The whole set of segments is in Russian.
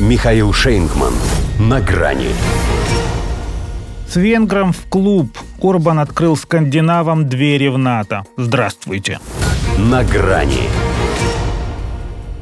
Михаил Шейнгман. На грани. С венгром в клуб. Орбан открыл скандинавам двери в НАТО. Здравствуйте. На грани.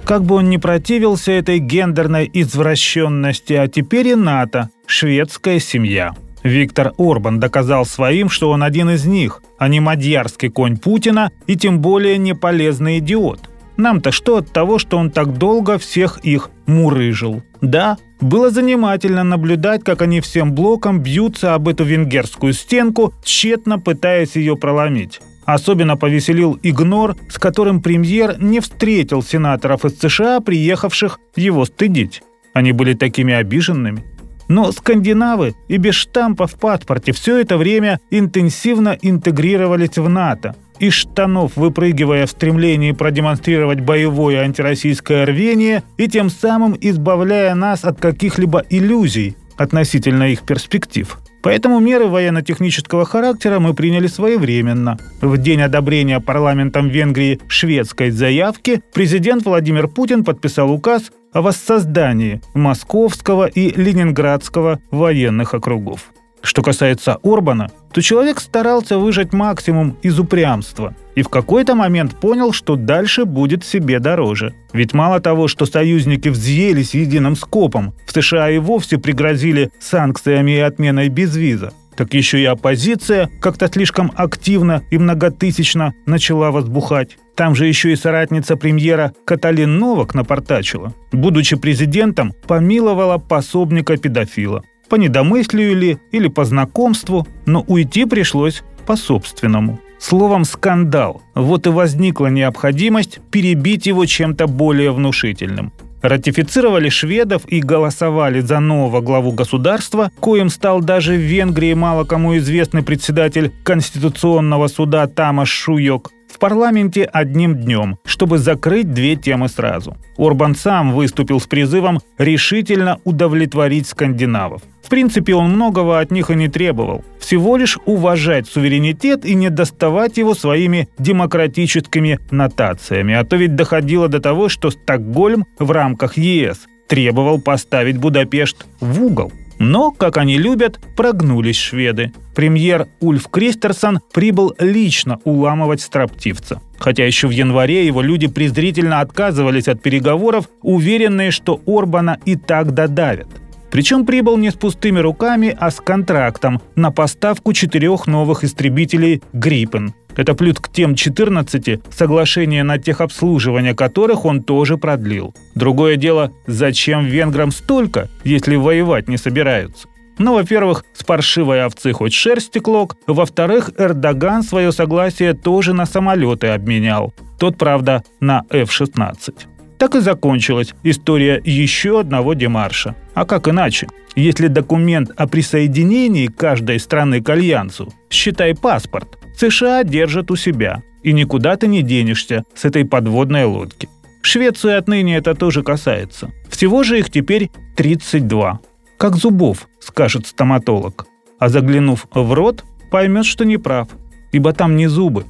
Как бы он ни противился этой гендерной извращенности, а теперь и НАТО – шведская семья. Виктор Орбан доказал своим, что он один из них, а не мадьярский конь Путина и тем более не полезный идиот. Нам-то что от того, что он так долго всех их мурыжил? Да, было занимательно наблюдать, как они всем блоком бьются об эту венгерскую стенку, тщетно пытаясь ее проломить. Особенно повеселил игнор, с которым премьер не встретил сенаторов из США, приехавших его стыдить. Они были такими обиженными. Но скандинавы и без штампа в паспорте все это время интенсивно интегрировались в НАТО. Из штанов выпрыгивая в стремлении продемонстрировать боевое антироссийское рвение и тем самым избавляя нас от каких-либо иллюзий относительно их перспектив. Поэтому меры военно-технического характера мы приняли своевременно. В день одобрения парламентом Венгрии шведской заявки президент Владимир Путин подписал указ о воссоздании Московского и Ленинградского военных округов. Что касается Орбана, то человек старался выжать максимум из упрямства и в какой-то момент понял, что дальше будет себе дороже. Ведь мало того, что союзники взъелись единым скопом, в США и вовсе пригрозили санкциями и отменой безвиза, так еще и оппозиция как-то слишком активно и многотысячно начала возбухать. Там же еще и соратница премьера Каталин Новак напортачила. Будучи президентом, помиловала пособника педофила по недомыслию ли или по знакомству, но уйти пришлось по собственному. Словом, скандал. Вот и возникла необходимость перебить его чем-то более внушительным. Ратифицировали шведов и голосовали за нового главу государства, коим стал даже в Венгрии мало кому известный председатель Конституционного суда Тамаш Шуйок парламенте одним днем, чтобы закрыть две темы сразу. Орбан сам выступил с призывом решительно удовлетворить скандинавов. В принципе, он многого от них и не требовал. Всего лишь уважать суверенитет и не доставать его своими демократическими нотациями. А то ведь доходило до того, что Стокгольм в рамках ЕС требовал поставить Будапешт в угол. Но, как они любят, прогнулись шведы. Премьер Ульф Кристерсон прибыл лично уламывать строптивца. Хотя еще в январе его люди презрительно отказывались от переговоров, уверенные, что Орбана и так додавят. Причем прибыл не с пустыми руками, а с контрактом на поставку четырех новых истребителей «Гриппен». Это плюс к тем 14, соглашения на техобслуживание которых он тоже продлил. Другое дело, зачем венграм столько, если воевать не собираются? Ну, во-первых, с паршивой овцы хоть шерсти клок. Во-вторых, Эрдоган свое согласие тоже на самолеты обменял. Тот, правда, на F-16. Так и закончилась история еще одного демарша. А как иначе? Если документ о присоединении каждой страны к альянсу, считай паспорт, США держат у себя, и никуда ты не денешься с этой подводной лодки. Швецию отныне это тоже касается. Всего же их теперь 32. Как зубов, скажет стоматолог. А заглянув в рот, поймет, что не прав, ибо там не зубы,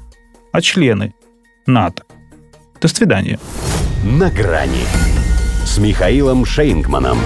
а члены НАТО. До свидания. «На грани» с Михаилом Шейнгманом.